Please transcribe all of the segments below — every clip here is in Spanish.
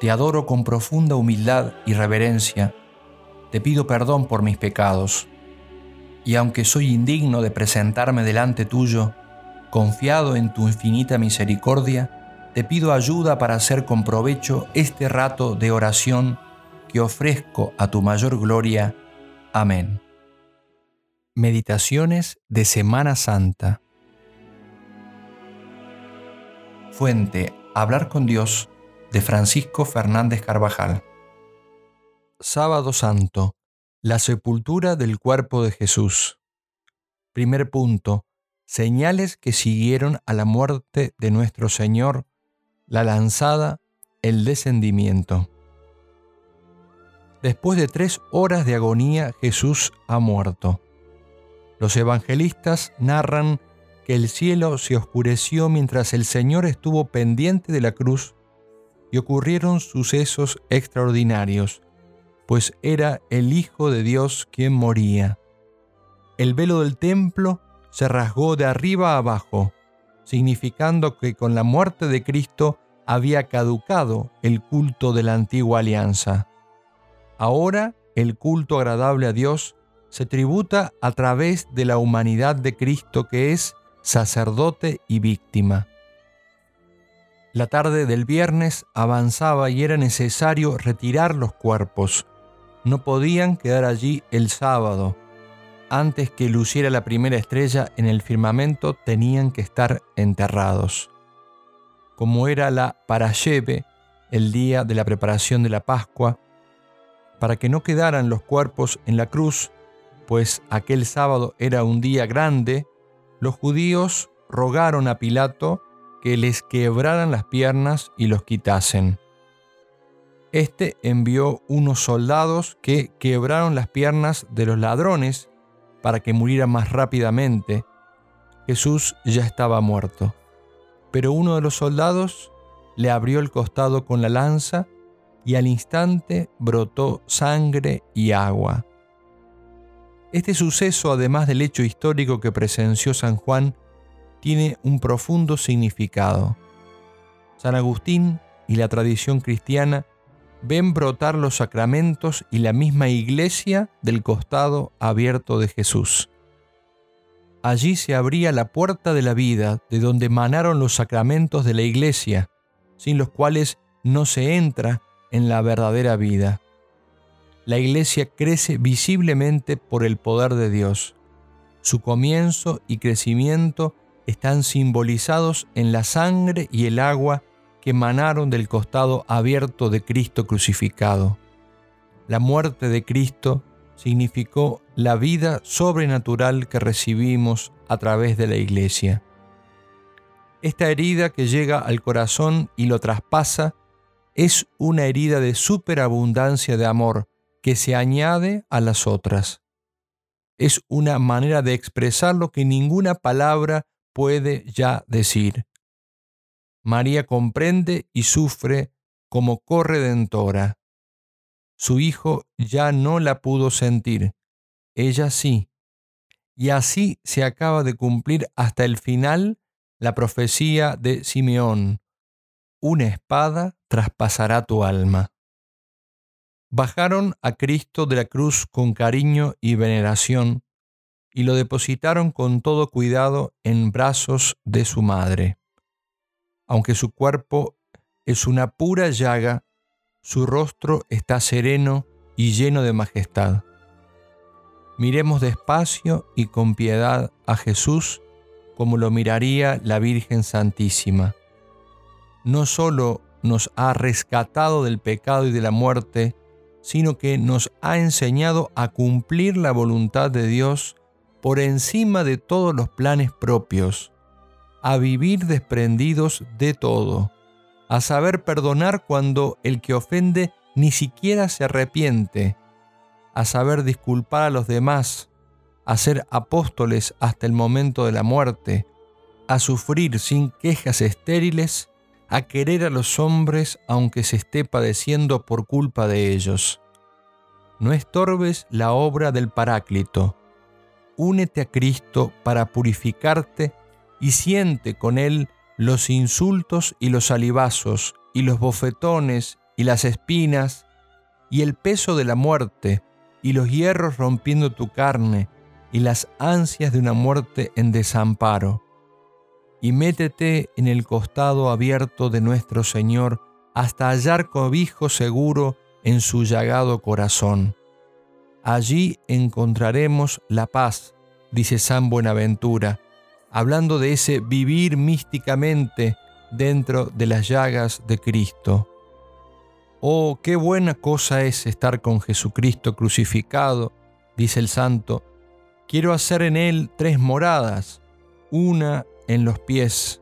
Te adoro con profunda humildad y reverencia. Te pido perdón por mis pecados. Y aunque soy indigno de presentarme delante tuyo, confiado en tu infinita misericordia, te pido ayuda para hacer con provecho este rato de oración que ofrezco a tu mayor gloria. Amén. Meditaciones de Semana Santa. Fuente, hablar con Dios de Francisco Fernández Carvajal. Sábado Santo. La sepultura del cuerpo de Jesús. Primer punto. Señales que siguieron a la muerte de nuestro Señor, la lanzada, el descendimiento. Después de tres horas de agonía, Jesús ha muerto. Los evangelistas narran que el cielo se oscureció mientras el Señor estuvo pendiente de la cruz ocurrieron sucesos extraordinarios, pues era el Hijo de Dios quien moría. El velo del templo se rasgó de arriba a abajo, significando que con la muerte de Cristo había caducado el culto de la antigua alianza. Ahora el culto agradable a Dios se tributa a través de la humanidad de Cristo que es sacerdote y víctima. La tarde del viernes avanzaba y era necesario retirar los cuerpos. No podían quedar allí el sábado. Antes que luciera la primera estrella en el firmamento tenían que estar enterrados. Como era la paralleve, el día de la preparación de la Pascua, para que no quedaran los cuerpos en la cruz, pues aquel sábado era un día grande, los judíos rogaron a Pilato que les quebraran las piernas y los quitasen. Este envió unos soldados que quebraron las piernas de los ladrones para que murieran más rápidamente. Jesús ya estaba muerto, pero uno de los soldados le abrió el costado con la lanza y al instante brotó sangre y agua. Este suceso, además del hecho histórico que presenció San Juan, tiene un profundo significado. San Agustín y la tradición cristiana ven brotar los sacramentos y la misma iglesia del costado abierto de Jesús. Allí se abría la puerta de la vida, de donde emanaron los sacramentos de la iglesia, sin los cuales no se entra en la verdadera vida. La iglesia crece visiblemente por el poder de Dios. Su comienzo y crecimiento están simbolizados en la sangre y el agua que emanaron del costado abierto de Cristo crucificado. La muerte de Cristo significó la vida sobrenatural que recibimos a través de la iglesia. Esta herida que llega al corazón y lo traspasa es una herida de superabundancia de amor que se añade a las otras. Es una manera de expresar lo que ninguna palabra puede ya decir. María comprende y sufre como corredentora. Su hijo ya no la pudo sentir, ella sí. Y así se acaba de cumplir hasta el final la profecía de Simeón. Una espada traspasará tu alma. Bajaron a Cristo de la cruz con cariño y veneración y lo depositaron con todo cuidado en brazos de su madre. Aunque su cuerpo es una pura llaga, su rostro está sereno y lleno de majestad. Miremos despacio y con piedad a Jesús como lo miraría la Virgen Santísima. No solo nos ha rescatado del pecado y de la muerte, sino que nos ha enseñado a cumplir la voluntad de Dios por encima de todos los planes propios, a vivir desprendidos de todo, a saber perdonar cuando el que ofende ni siquiera se arrepiente, a saber disculpar a los demás, a ser apóstoles hasta el momento de la muerte, a sufrir sin quejas estériles, a querer a los hombres aunque se esté padeciendo por culpa de ellos. No estorbes la obra del Paráclito. Únete a Cristo para purificarte y siente con Él los insultos y los salivazos y los bofetones y las espinas y el peso de la muerte y los hierros rompiendo tu carne y las ansias de una muerte en desamparo. Y métete en el costado abierto de nuestro Señor hasta hallar cobijo seguro en su llagado corazón. Allí encontraremos la paz, dice San Buenaventura, hablando de ese vivir místicamente dentro de las llagas de Cristo. Oh, qué buena cosa es estar con Jesucristo crucificado, dice el santo. Quiero hacer en él tres moradas, una en los pies,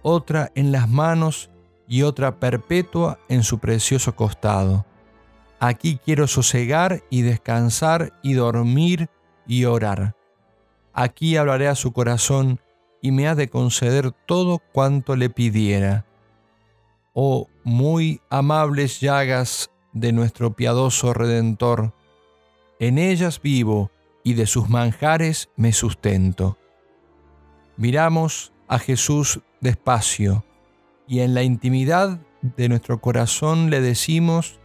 otra en las manos y otra perpetua en su precioso costado. Aquí quiero sosegar y descansar y dormir y orar. Aquí hablaré a su corazón y me ha de conceder todo cuanto le pidiera oh muy amables llagas de nuestro piadoso Redentor, en ellas vivo y de sus manjares me sustento. Miramos a Jesús despacio y en la intimidad de nuestro corazón le decimos,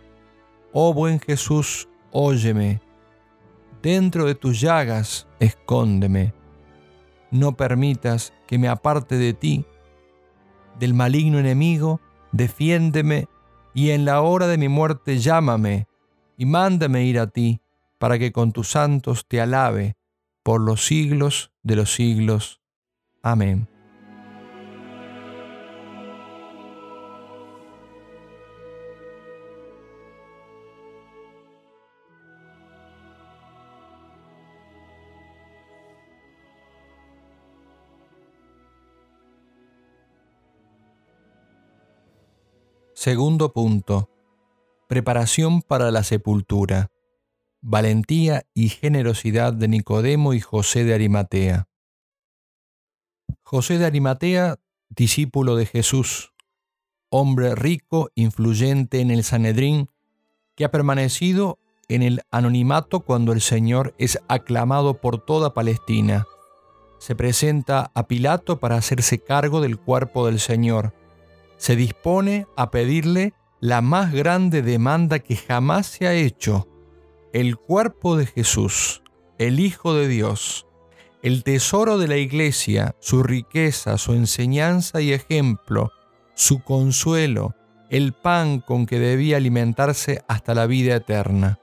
oh buen Jesús, óyeme, dentro de tus llagas escóndeme, no permitas que me aparte de ti, del maligno enemigo, defiéndeme, y en la hora de mi muerte llámame, y mándame ir a ti, para que con tus santos te alabe por los siglos de los siglos. Amén. Segundo punto. Preparación para la sepultura. Valentía y generosidad de Nicodemo y José de Arimatea. José de Arimatea, discípulo de Jesús, hombre rico, influyente en el Sanedrín, que ha permanecido en el anonimato cuando el Señor es aclamado por toda Palestina. Se presenta a Pilato para hacerse cargo del cuerpo del Señor se dispone a pedirle la más grande demanda que jamás se ha hecho, el cuerpo de Jesús, el Hijo de Dios, el tesoro de la iglesia, su riqueza, su enseñanza y ejemplo, su consuelo, el pan con que debía alimentarse hasta la vida eterna.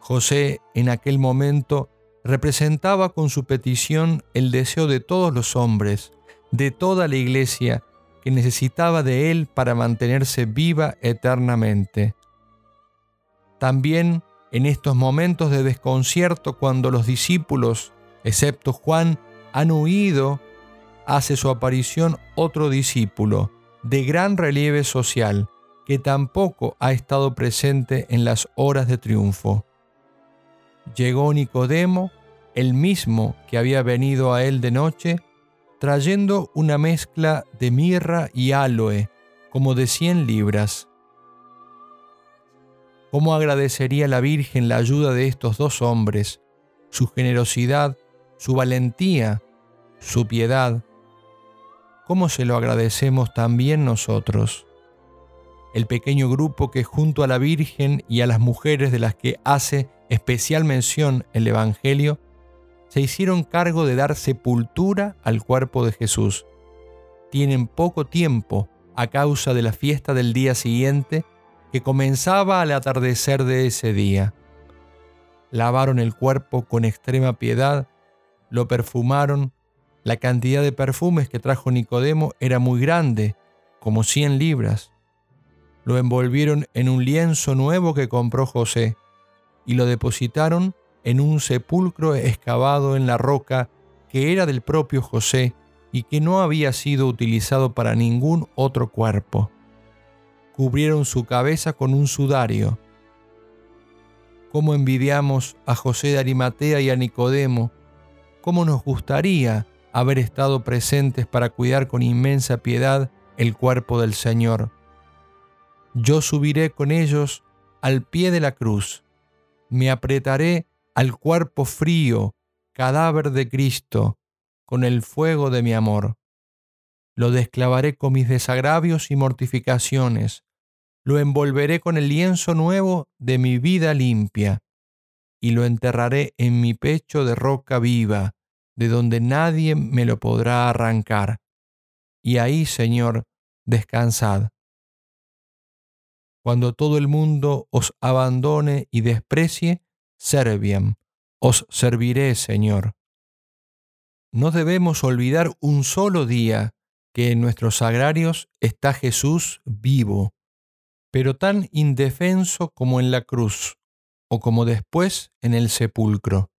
José en aquel momento representaba con su petición el deseo de todos los hombres, de toda la iglesia que necesitaba de Él para mantenerse viva eternamente. También en estos momentos de desconcierto cuando los discípulos, excepto Juan, han huido, hace su aparición otro discípulo de gran relieve social que tampoco ha estado presente en las horas de triunfo. Llegó Nicodemo, el mismo que había venido a él de noche, trayendo una mezcla de mirra y aloe, como de cien libras. ¿Cómo agradecería la Virgen la ayuda de estos dos hombres, su generosidad, su valentía, su piedad? ¿Cómo se lo agradecemos también nosotros? El pequeño grupo que junto a la Virgen y a las mujeres de las que hace especial mención el Evangelio, se hicieron cargo de dar sepultura al cuerpo de Jesús. Tienen poco tiempo a causa de la fiesta del día siguiente que comenzaba al atardecer de ese día. Lavaron el cuerpo con extrema piedad, lo perfumaron, la cantidad de perfumes que trajo Nicodemo era muy grande, como cien libras. Lo envolvieron en un lienzo nuevo que compró José y lo depositaron en un sepulcro excavado en la roca que era del propio José y que no había sido utilizado para ningún otro cuerpo. Cubrieron su cabeza con un sudario. Cómo envidiamos a José de Arimatea y a Nicodemo, cómo nos gustaría haber estado presentes para cuidar con inmensa piedad el cuerpo del Señor. Yo subiré con ellos al pie de la cruz, me apretaré al cuerpo frío, cadáver de Cristo, con el fuego de mi amor. Lo desclavaré con mis desagravios y mortificaciones, lo envolveré con el lienzo nuevo de mi vida limpia, y lo enterraré en mi pecho de roca viva, de donde nadie me lo podrá arrancar. Y ahí, Señor, descansad. Cuando todo el mundo os abandone y desprecie, serviam, os serviré, Señor. No debemos olvidar un solo día que en nuestros sagrarios está Jesús vivo, pero tan indefenso como en la cruz, o como después en el sepulcro.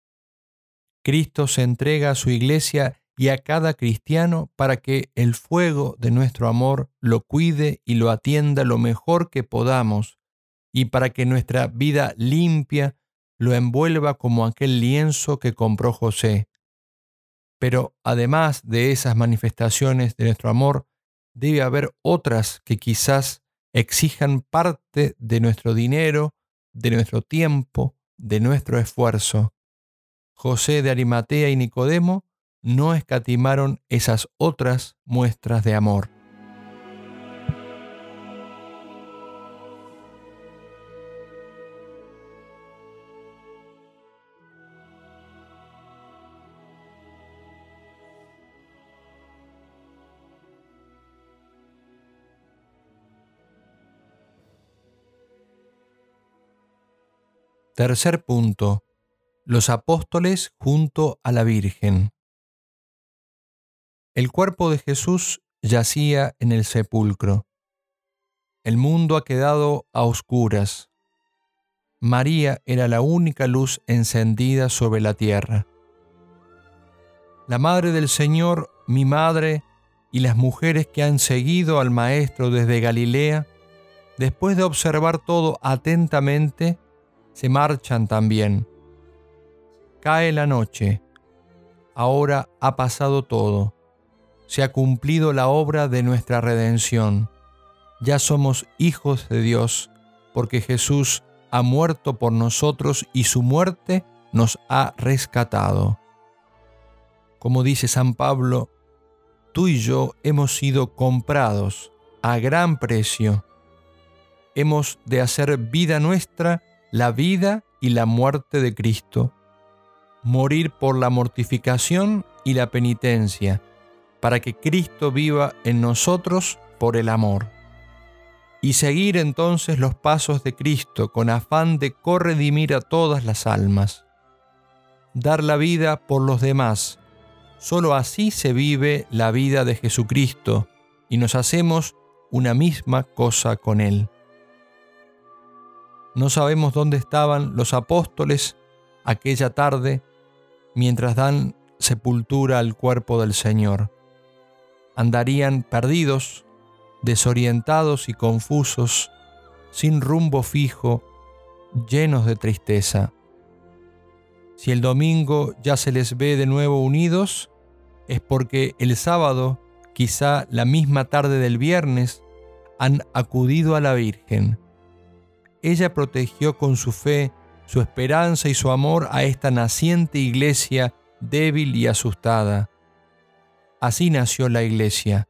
Cristo se entrega a su iglesia y a cada cristiano para que el fuego de nuestro amor lo cuide y lo atienda lo mejor que podamos, y para que nuestra vida limpia lo envuelva como aquel lienzo que compró José. Pero además de esas manifestaciones de nuestro amor, debe haber otras que quizás exijan parte de nuestro dinero, de nuestro tiempo, de nuestro esfuerzo. José de Arimatea y Nicodemo no escatimaron esas otras muestras de amor. Tercer punto los apóstoles junto a la Virgen. El cuerpo de Jesús yacía en el sepulcro. El mundo ha quedado a oscuras. María era la única luz encendida sobre la tierra. La Madre del Señor, mi Madre, y las mujeres que han seguido al Maestro desde Galilea, después de observar todo atentamente, se marchan también Cae la noche. Ahora ha pasado todo. Se ha cumplido la obra de nuestra redención. Ya somos hijos de Dios, porque Jesús ha muerto por nosotros y su muerte nos ha rescatado. Como dice San Pablo, tú y yo hemos sido comprados a gran precio. Hemos de hacer vida nuestra la vida y la muerte de Cristo morir por la mortificación y la penitencia, para que Cristo viva en nosotros por el amor. Y seguir entonces los pasos de Cristo con afán de corredimir a todas las almas. Dar la vida por los demás. Solo así se vive la vida de Jesucristo y nos hacemos una misma cosa con Él. No sabemos dónde estaban los apóstoles aquella tarde mientras dan sepultura al cuerpo del Señor. Andarían perdidos, desorientados y confusos, sin rumbo fijo, llenos de tristeza. Si el domingo ya se les ve de nuevo unidos, es porque el sábado, quizá la misma tarde del viernes, han acudido a la Virgen. Ella protegió con su fe su esperanza y su amor a esta naciente iglesia débil y asustada. Así nació la iglesia,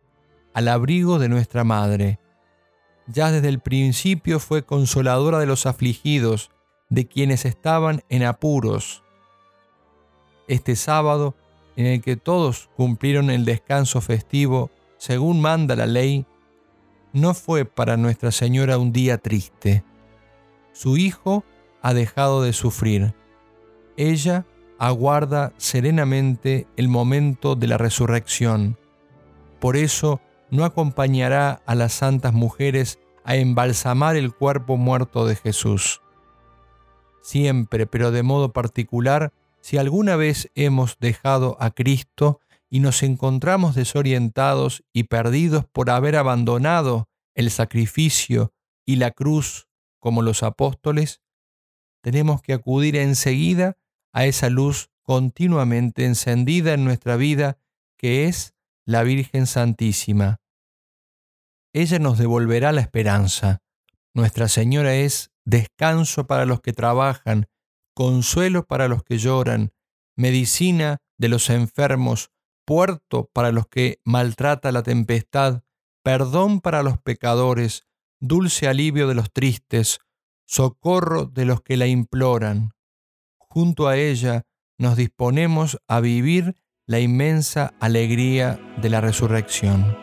al abrigo de nuestra Madre. Ya desde el principio fue consoladora de los afligidos, de quienes estaban en apuros. Este sábado, en el que todos cumplieron el descanso festivo según manda la ley, no fue para Nuestra Señora un día triste. Su Hijo ha dejado de sufrir. Ella aguarda serenamente el momento de la resurrección. Por eso no acompañará a las santas mujeres a embalsamar el cuerpo muerto de Jesús. Siempre, pero de modo particular, si alguna vez hemos dejado a Cristo y nos encontramos desorientados y perdidos por haber abandonado el sacrificio y la cruz como los apóstoles, tenemos que acudir enseguida a esa luz continuamente encendida en nuestra vida que es la Virgen Santísima. Ella nos devolverá la esperanza. Nuestra Señora es descanso para los que trabajan, consuelo para los que lloran, medicina de los enfermos, puerto para los que maltrata la tempestad, perdón para los pecadores, dulce alivio de los tristes, socorro de los que la imploran. Junto a ella nos disponemos a vivir la inmensa alegría de la resurrección.